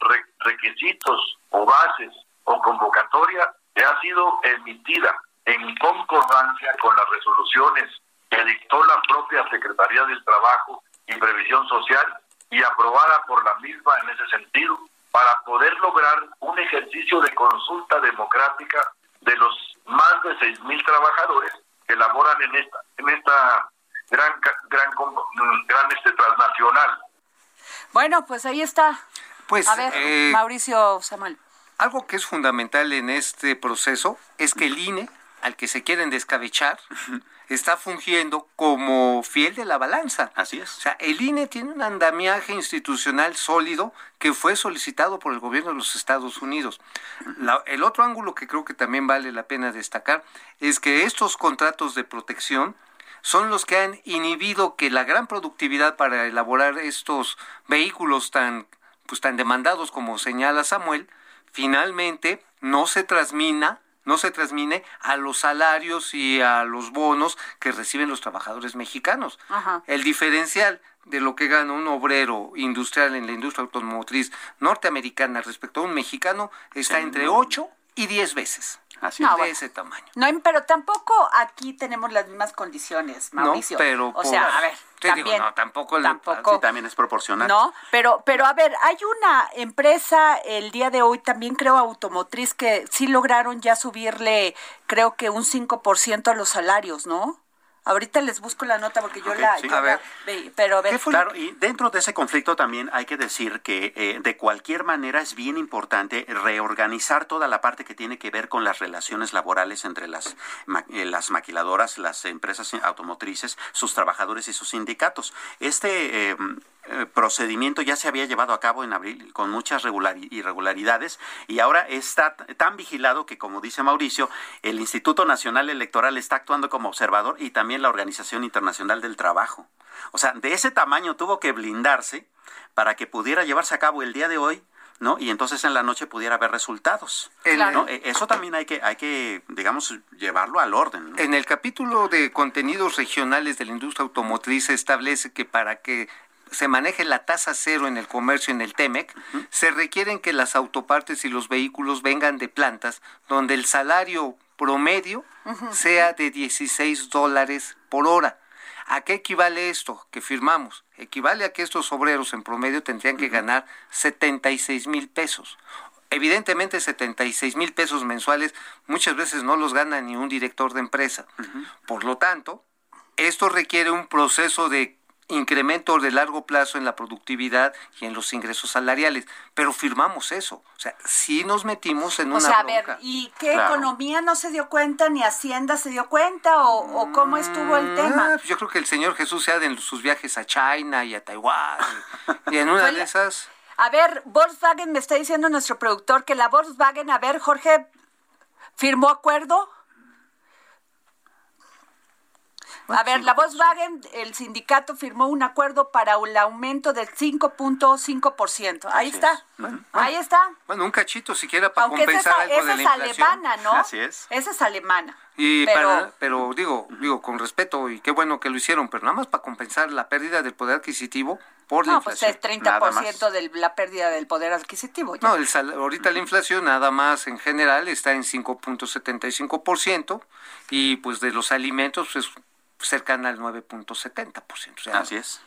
re- requisitos o bases o convocatoria que ha sido emitida en concordancia con las resoluciones que dictó la propia Secretaría del Trabajo y Previsión Social y aprobada por la misma en ese sentido para poder lograr un ejercicio de consulta democrática de los más de seis mil trabajadores que laboran en esta en esta gran gran con- gran este transnacional
Bueno, pues ahí está.
Pues,
A ver,
eh,
Mauricio Samuel.
Algo que es fundamental en este proceso es que el INE, al que se quieren descabechar, está fungiendo como fiel de la balanza.
Así es.
O sea, el INE tiene un andamiaje institucional sólido que fue solicitado por el gobierno de los Estados Unidos. La- el otro ángulo que creo que también vale la pena destacar es que estos contratos de protección son los que han inhibido que la gran productividad para elaborar estos vehículos tan pues tan demandados como señala Samuel, finalmente no se transmina no se transmine a los salarios y a los bonos que reciben los trabajadores mexicanos.
Ajá.
El diferencial de lo que gana un obrero industrial en la industria automotriz norteamericana respecto a un mexicano está entre 8 y 10 veces.
Así
No,
de
bueno.
ese tamaño.
No, pero tampoco aquí tenemos las mismas condiciones, Mauricio.
No, pero
o sea,
por-
a ver,
te digo,
también.
no, tampoco
tampoco.
Sí, también es proporcional.
No, pero, pero a ver, hay una empresa el día de hoy, también creo automotriz, que sí lograron ya subirle, creo que un 5% a los salarios, ¿no? Ahorita les busco la nota porque yo la...
sí.
yo
A
la-
ver.
ve- pero a ver,
Claro, y dentro de ese conflicto también hay que decir que eh, de cualquier manera es bien importante reorganizar toda la parte que tiene que ver con las relaciones laborales entre las, ma- eh, las maquiladoras, las empresas automotrices, sus trabajadores y sus sindicatos. Este eh, eh, procedimiento ya se había llevado a cabo en abril con muchas regulari- irregularidades y ahora está tan vigilado que, como dice Mauricio, el Instituto Nacional Electoral está actuando como observador y también la Organización Internacional del Trabajo. O sea, de ese tamaño tuvo que blindarse para que pudiera llevarse a cabo el día de hoy, ¿no? Y entonces en la noche pudiera haber resultados. Eh, Eso también hay que, hay que, digamos, llevarlo al orden. ¿no?
En el capítulo de contenidos regionales de la industria automotriz se establece que para que se maneje la tasa cero en el comercio en el TEMEC, se requieren que las autopartes y los vehículos vengan de plantas donde el salario promedio sea de 16 dólares por hora. ¿A qué equivale esto que firmamos? Equivale a que estos obreros en promedio tendrían que ganar 76 mil pesos. Evidentemente 76 mil pesos mensuales muchas veces no los gana ni un director de empresa. Por lo tanto, esto requiere un proceso de incremento de largo plazo en la productividad y en los ingresos salariales, pero firmamos eso. O sea, sí nos metimos en una
O sea, a ver, ¿y qué
Claro.
economía no se dio cuenta, ni Hacienda se dio cuenta, o, o cómo estuvo el tema?
Ah, pues yo creo que el señor Jesús sea de sus viajes a China y a Taiwán. y en una de esas...
A ver, Volkswagen me está diciendo nuestro productor que la Volkswagen, a ver, Jorge, ¿firmó acuerdo? A ver, la Volkswagen, el sindicato firmó un acuerdo para el aumento del 5.5%. Ahí está. Ahí está.
Bueno, un cachito siquiera para
Aunque esa,
compensar
es-
algo
esa
de
es
la inflación.
alemana, ¿no?
Así es.
Esa es alemana.
Y
pero,
para, pero digo, digo con respeto y qué bueno que lo hicieron, pero nada más para compensar la pérdida del poder adquisitivo por la
no, pues
inflación.
el 30% de la pérdida del poder adquisitivo. ya.
No, el sal- ahorita la inflación nada más en general está en 5.75% y pues de los alimentos pues cercana al 9.70%. O sea,
Así es.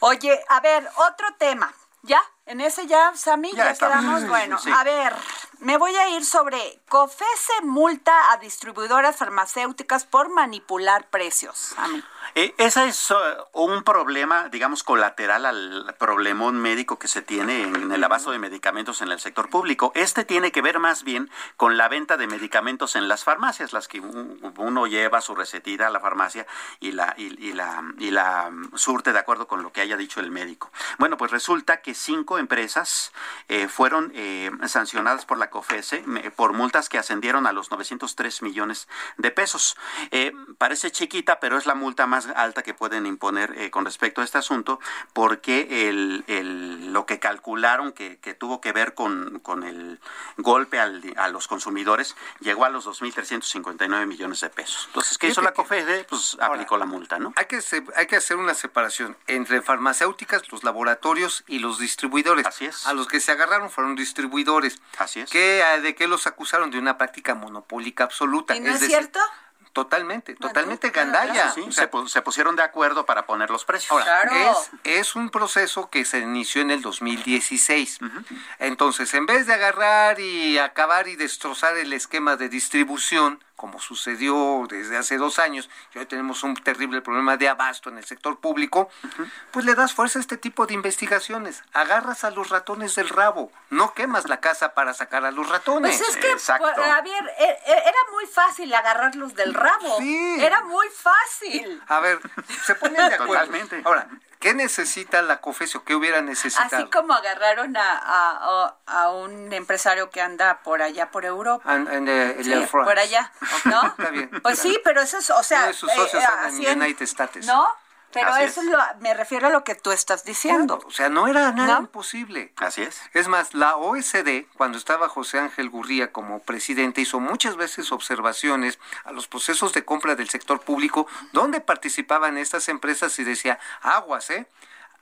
Oye, a ver, otro tema. ¿Ya? ¿En ese ya, Sammy?
Ya
¿Ya, quedamos?
Sí,
Bueno,
sí.
a ver, me voy a ir sobre COFESE multa a distribuidoras farmacéuticas por manipular precios. Sammy.
Eh, ese es eh, un problema, digamos, colateral al problemón médico que se tiene en el abasto de medicamentos en el sector público. Este tiene que ver más bien con la venta de medicamentos en las farmacias, las que un- uno lleva su recetita a la farmacia y la, y, y la, y la mm, surte de acuerdo con lo que haya dicho el médico. Bueno, pues resulta que cinco empresas eh, fueron eh, sancionadas por la COFESE por multas que ascendieron a los 903 millones de pesos. Eh, parece chiquita, pero es la multa más alta que pueden imponer eh, con respecto a este asunto, porque el, el- lo que calcularon que, que tuvo que ver con, con el golpe al- a los consumidores llegó a los 2.359 millones de pesos. Entonces, ¿qué hizo la COFESE? Pues aplicó la multa, ¿no?
Hay que, hay que hacer una separación entre farmacéuticas, los laboratorios y los distribuidores.
Así es.
A los que se agarraron fueron distribuidores.
Así es.
¿Qué, eh, ¿De qué los acusaron? De una práctica monopólica absoluta.
¿Y no es,
decir,
cierto?
Totalmente, totalmente
claro,
gandalla.
Sí,
O sea,
se, se pusieron de acuerdo para poner los precios.
Ahora,
Claro.
es, es un proceso que se inició en el 2016. Entonces, en vez de agarrar y acabar y destrozar el esquema de distribución, como sucedió desde hace dos años, y hoy tenemos un terrible problema de abasto en el sector público, pues le das fuerza a este tipo de investigaciones. Agarras a los ratones del rabo, no quemas la casa para sacar a los ratones.
Pues es que,
Exacto.
a ver, e- e- era muy fácil agarrarlos del rabo.
Sí.
Era muy fácil.
A ver, se ponen de acuerdo.
Totalmente.
Ahora, ¿qué necesita la COFESIO? ¿Qué hubiera necesitado?
Así como agarraron a, a- un empresario que anda por allá, por Europa.
And- and,
Sí,
Air France.
por allá, ¿no?
Está bien.
Pues sí, pero eso es, o sea...
Uno de sus socios en- United States.
¿No? Pero
Así
eso
es.
es lo, me refiero a lo que tú estás diciendo.
O sea, no era nada
¿No?
imposible.
Así es.
Es más, la OSD, cuando estaba José Ángel Gurría como presidente, hizo muchas veces observaciones a los procesos de compra del sector público, donde participaban estas empresas y decía, aguas, ¿eh?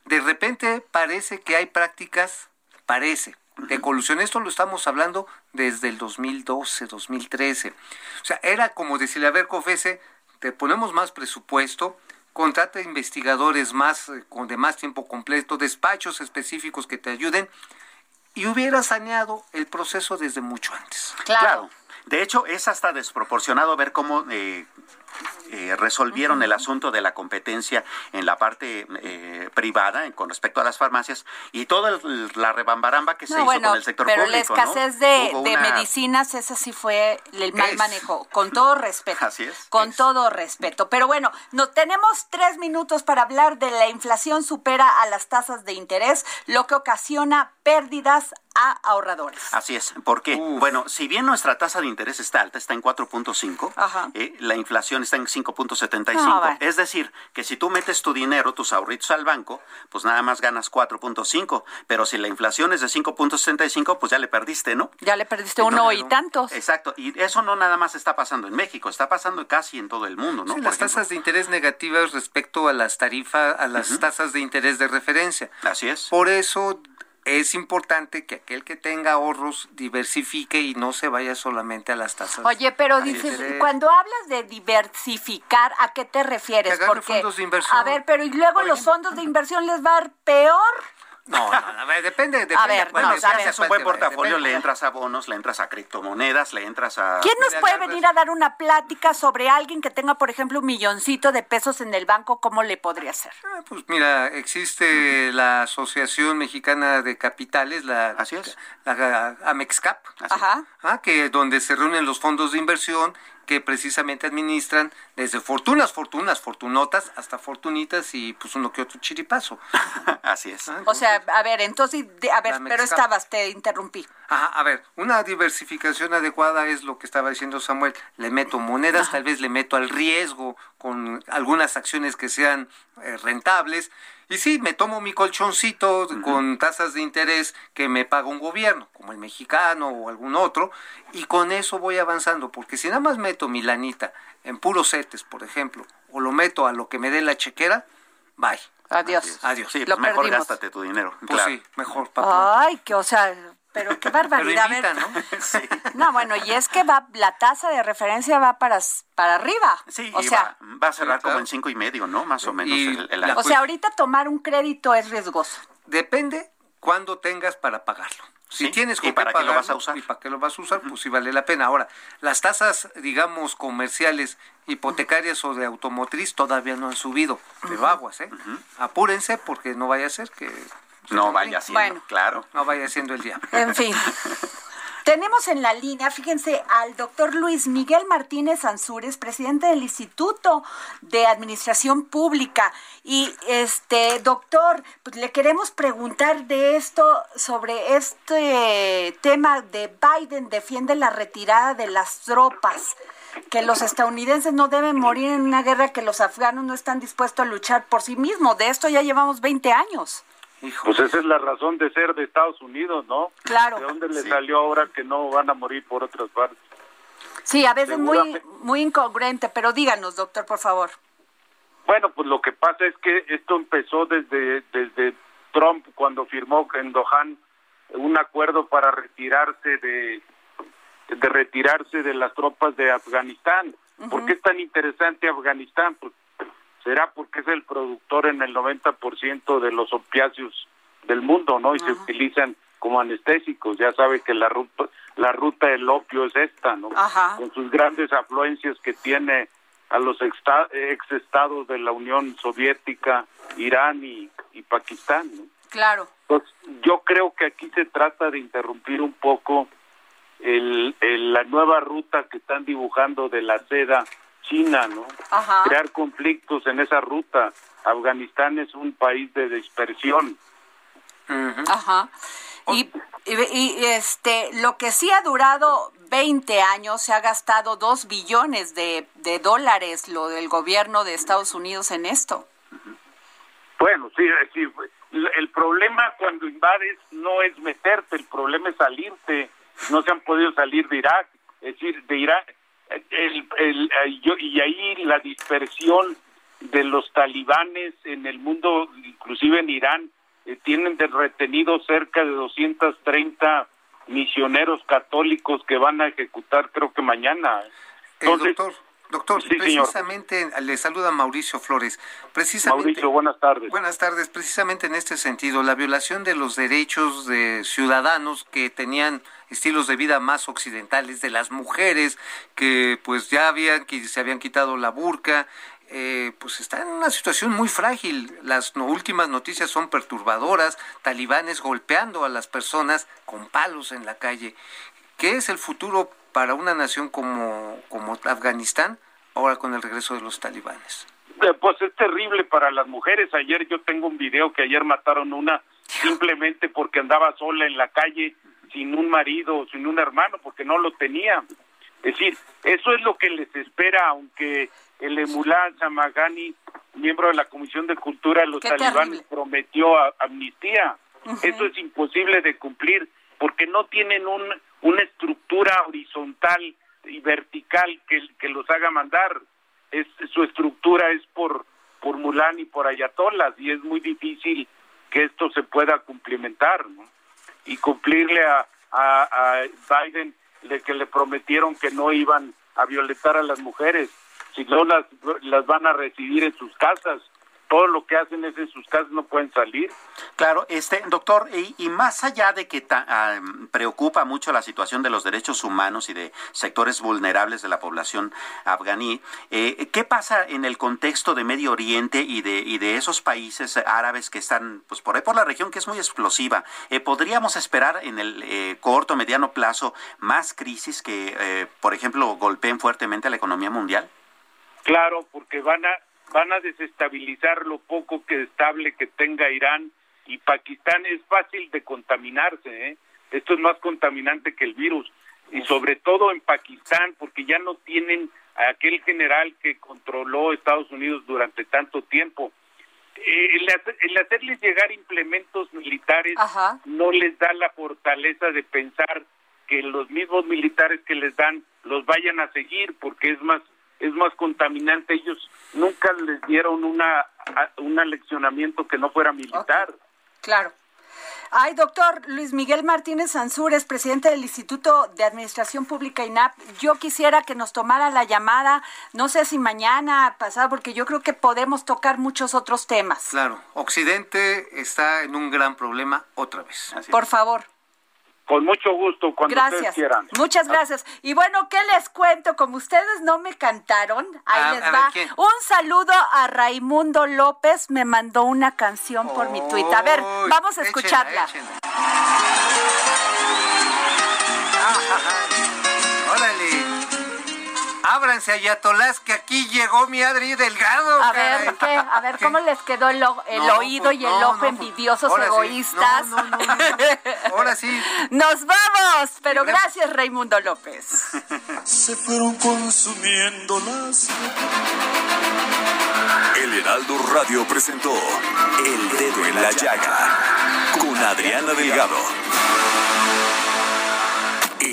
De repente parece que hay prácticas, parece, de colusión. Esto lo estamos hablando desde el 2012, 2013. O sea, era como decirle, a ver, COFESE, te ponemos más presupuesto, contrata investigadores más eh, con de más tiempo completo, despachos específicos que te ayuden y hubiera saneado el proceso desde mucho antes.
Claro.
De hecho, es hasta desproporcionado ver cómo eh, eh, resolvieron el asunto de la competencia en la parte eh, privada en- con respecto a las farmacias y toda el- la rebambaramba que se
No,
hizo
bueno,
con el sector
pero
público.
la
¿no?
escasez de,
Hubo
de
una-
medicinas, esa sí fue el mal
Es.
manejo, con todo respeto.
Así es.
Con
Es.
todo respeto. Pero bueno, no tenemos tres minutos para hablar de la inflación supera a las tasas de interés, lo que ocasiona pérdidas a ahorradores.
Así es. ¿Por qué?
Uf.
Bueno, si bien nuestra tasa de interés está alta, está en 4.5,
Ajá.
eh, la inflación está en 5.75.
Ah, bueno.
Es decir, que si tú metes tu dinero, tus ahorritos al banco, pues nada más ganas 4.5. Pero si la inflación es de 5.65, pues ya le perdiste, ¿no?
Ya le perdiste uno y tantos.
Exacto, y eso no nada más está pasando en México, está pasando casi en todo el mundo, ¿no?
Sí, las
ejemplo.
tasas de interés negativas respecto a las tarifas, a las tasas de interés de referencia.
Así es.
Por eso es importante que aquel que tenga ahorros diversifique y no se vaya solamente a las tasas.
Oye, pero dices, cuando hablas de diversificar, ¿a qué te refieres?
Que agarre fondos de inversión.
a ver, pero y luego los fondos de inversión les va a dar peor.
No, no, depende, depende.
A ver,
bueno,
no,
un buen portafolio, le entras a bonos, le entras a criptomonedas, le entras a...
¿Quién nos puede venir a dar una plática sobre alguien que tenga, por ejemplo, un milloncito de pesos en el banco? ¿Cómo le podría hacer?
Ah, pues mira, existe la Asociación Mexicana de Capitales, la,
Así es.
la Amexcap,
Ajá.
ah, que donde se reúnen los fondos de inversión que precisamente administran desde fortunas, fortunas, fortunotas, hasta fortunitas y pues uno que otro chiripazo.
Así es.
Ah,
O sea, a ver, entonces, de- a ver, pero estabas, te interrumpí.
Ajá, a ver, una diversificación adecuada es lo que estaba diciendo Samuel. Le meto monedas, tal vez le meto al riesgo con algunas acciones que sean eh, rentables. Y sí, me tomo mi colchoncito con tasas de interés que me paga un gobierno, como el mexicano o algún otro, y con eso voy avanzando, porque si nada más meto mi lanita en puros setes, por ejemplo, o lo meto a lo que me dé la chequera, bye.
Adiós.
Adiós.
Sí,
Lo
pues mejor
perdimos.
gástate tu dinero.
Pues
claro.
sí, mejor, papá.
Ay, que, o sea, pero qué barbaridad.
Pero ¿no?
Sí.
No, bueno, y es que va, la tasa de referencia va para, para arriba.
Sí,
o
y
sea,
va, va a cerrar
Sí, claro.
como en cinco y medio, ¿no? Más o menos
Y
el, el
o sea, ahorita tomar un crédito es riesgoso.
Depende cuándo tengas para pagarlo. Si
Sí,
tienes
¿y
con
para
qué
lo vas a
pagarlo
usar?
y para qué lo vas a usar, pues sí vale la pena. Ahora, las tasas, digamos, comerciales, hipotecarias o de automotriz todavía no han subido. Pero aguas, ¿eh? Apúrense porque no vaya a ser que...
no vaya siendo,
Bueno.
claro.
No vaya siendo el día.
En fin. Tenemos en la línea, fíjense, al doctor Luis Miguel Martínez Ansúrez, presidente del Instituto de Administración Pública. Y este, doctor, pues le queremos preguntar de esto, sobre este tema de Biden defiende la retirada de las tropas, que los estadounidenses no deben morir en una guerra que los afganos no están dispuestos a luchar por sí mismos. De esto ya llevamos 20 años.
Pues esa es la razón de ser de Estados Unidos, ¿no?
Claro.
¿De dónde le salió ahora que no van a morir por otras partes?
Sí, a veces muy, muy incongruente, pero díganos, doctor, por favor.
Bueno, pues lo que pasa es que esto empezó desde, desde Trump cuando firmó en Dohan un acuerdo para retirarse de, de retirarse de las tropas de Afganistán. ¿Por qué es tan interesante Afganistán? Pues será porque es el productor en el 90% de los opiáceos del mundo, ¿no? Y se utilizan como anestésicos. Ya sabe que la ruta, la ruta del opio es esta, ¿no?
Ajá.
Con sus grandes afluencias que tiene a los ex estados de la Unión Soviética, Irán y, y Pakistán, ¿no?
Claro.
Pues yo creo que aquí se trata de interrumpir un poco el, el- la nueva ruta que están dibujando de la seda china, ¿no?
Ajá.
Crear conflictos en esa ruta. Afganistán es un país de dispersión.
Ajá. Y, y, y, este, lo que sí ha durado 20 años, se ha gastado 2 billones de, de dólares lo del gobierno de Estados Unidos en esto.
Bueno, sí, sí, el el problema cuando invades no es meterte, el problema es salirte. No se han podido salir de Irak, es decir, de Irak. El, el, eh, yo- y ahí la dispersión de los talibanes en el mundo, inclusive en Irán, eh, tienen de retenidos cerca de 230 misioneros católicos que van a ejecutar creo que mañana.
Eh,
Entonces,
doctor, doctor,
Sí, señor.
precisamente le saluda Mauricio Flores. Precisamente,
Mauricio, buenas tardes.
Buenas tardes. Precisamente en este sentido, la violación de los derechos de ciudadanos que tenían estilos de vida más occidentales, de las mujeres que pues ya habían que se habían quitado la burka, eh, pues está en una situación muy frágil. Las no- últimas noticias son perturbadoras, talibanes golpeando a las personas con palos en la calle. ¿Qué es el futuro para una nación como, como Afganistán ahora con el regreso de los talibanes?
Eh, Pues es terrible para las mujeres. Ayer yo tengo un video que ayer mataron una simplemente porque andaba sola en la calle sin un marido, sin un hermano, porque no lo tenía. Es decir, eso es lo que les espera, aunque el Emulá Zamagani, miembro de la Comisión de Cultura de los
Qué
talibanes,
terrible.
prometió amnistía. Eso es imposible de cumplir porque no tienen un, una estructura horizontal y vertical que, los haga mandar. Es, su estructura es por, por Mulán y por Ayatolas y es muy difícil que esto se pueda cumplimentar. ¿no? Y cumplirle a, a, a Biden de que le prometieron que no iban a violentar a las mujeres, si no las, las van a recibir en sus casas. Todo lo que hacen es en sus casas, no pueden salir.
Claro, este doctor, y, más allá de que ah, preocupa mucho la situación de los derechos humanos y de sectores vulnerables de la población afganí, eh, ¿qué pasa en el contexto de Medio Oriente y de, y de esos países árabes que están pues por ahí por la región que es muy explosiva? Eh, ¿Podríamos esperar en el eh, corto, mediano plazo más crisis que, por ejemplo, golpeen fuertemente a la economía mundial?
Claro, porque van a van a desestabilizar lo poco que estable que tenga Irán y Pakistán. Es fácil de contaminarse, ¿eh? esto es más contaminante que el virus y sobre todo en Pakistán porque ya no tienen a aquel general que controló Estados Unidos durante tanto tiempo. Eh, el, hacerles llegar implementos militares no les da la fortaleza de pensar que los mismos militares que les dan los vayan a seguir porque es más es más contaminante. Ellos nunca les dieron una, un aleccionamiento que no fuera militar.
Claro. Ay, doctor Luis Miguel Martínez Ansúrez, presidente del Instituto de Administración Pública INAP, yo quisiera que nos tomara la llamada, no sé si mañana, pasado, porque yo creo que podemos tocar muchos otros temas.
Claro, Occidente está en un gran problema otra vez.
Por favor.
Con mucho gusto, cuando
ustedes
quieran.
Muchas gracias. Y bueno, ¿qué les cuento? Como ustedes no me cantaron, ahí ah, les va. Un saludo a Raimundo López, me mandó una canción por mi tuit. A ver, vamos a escucharla.
Órale. Ábranse, ayatolás, que aquí llegó mi Adri Delgado.
A ver, ¿qué? A ver, ¿cómo les quedó el, oído y el ojo envidiosos egoístas?
Ahora sí.
Nos vamos, pero gracias, Raimundo López.
Se fueron consumiendo las...
El Heraldo Radio presentó El Dedo en la Llaga con Adriana Delgado.